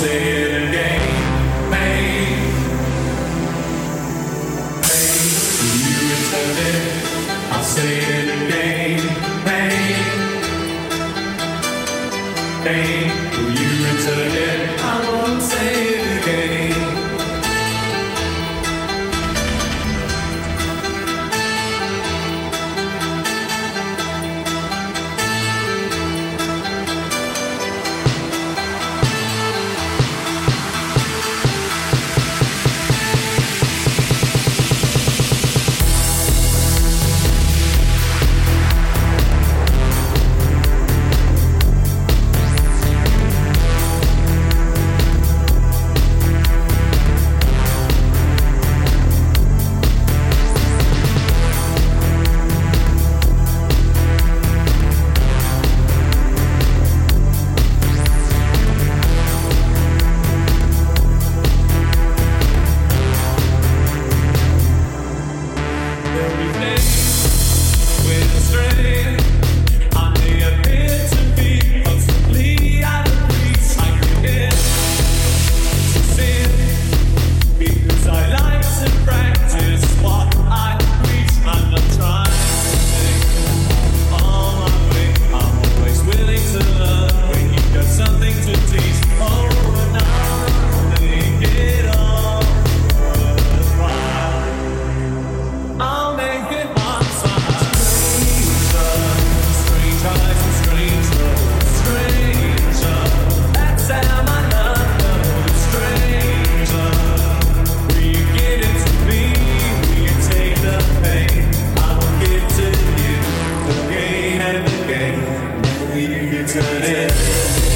say to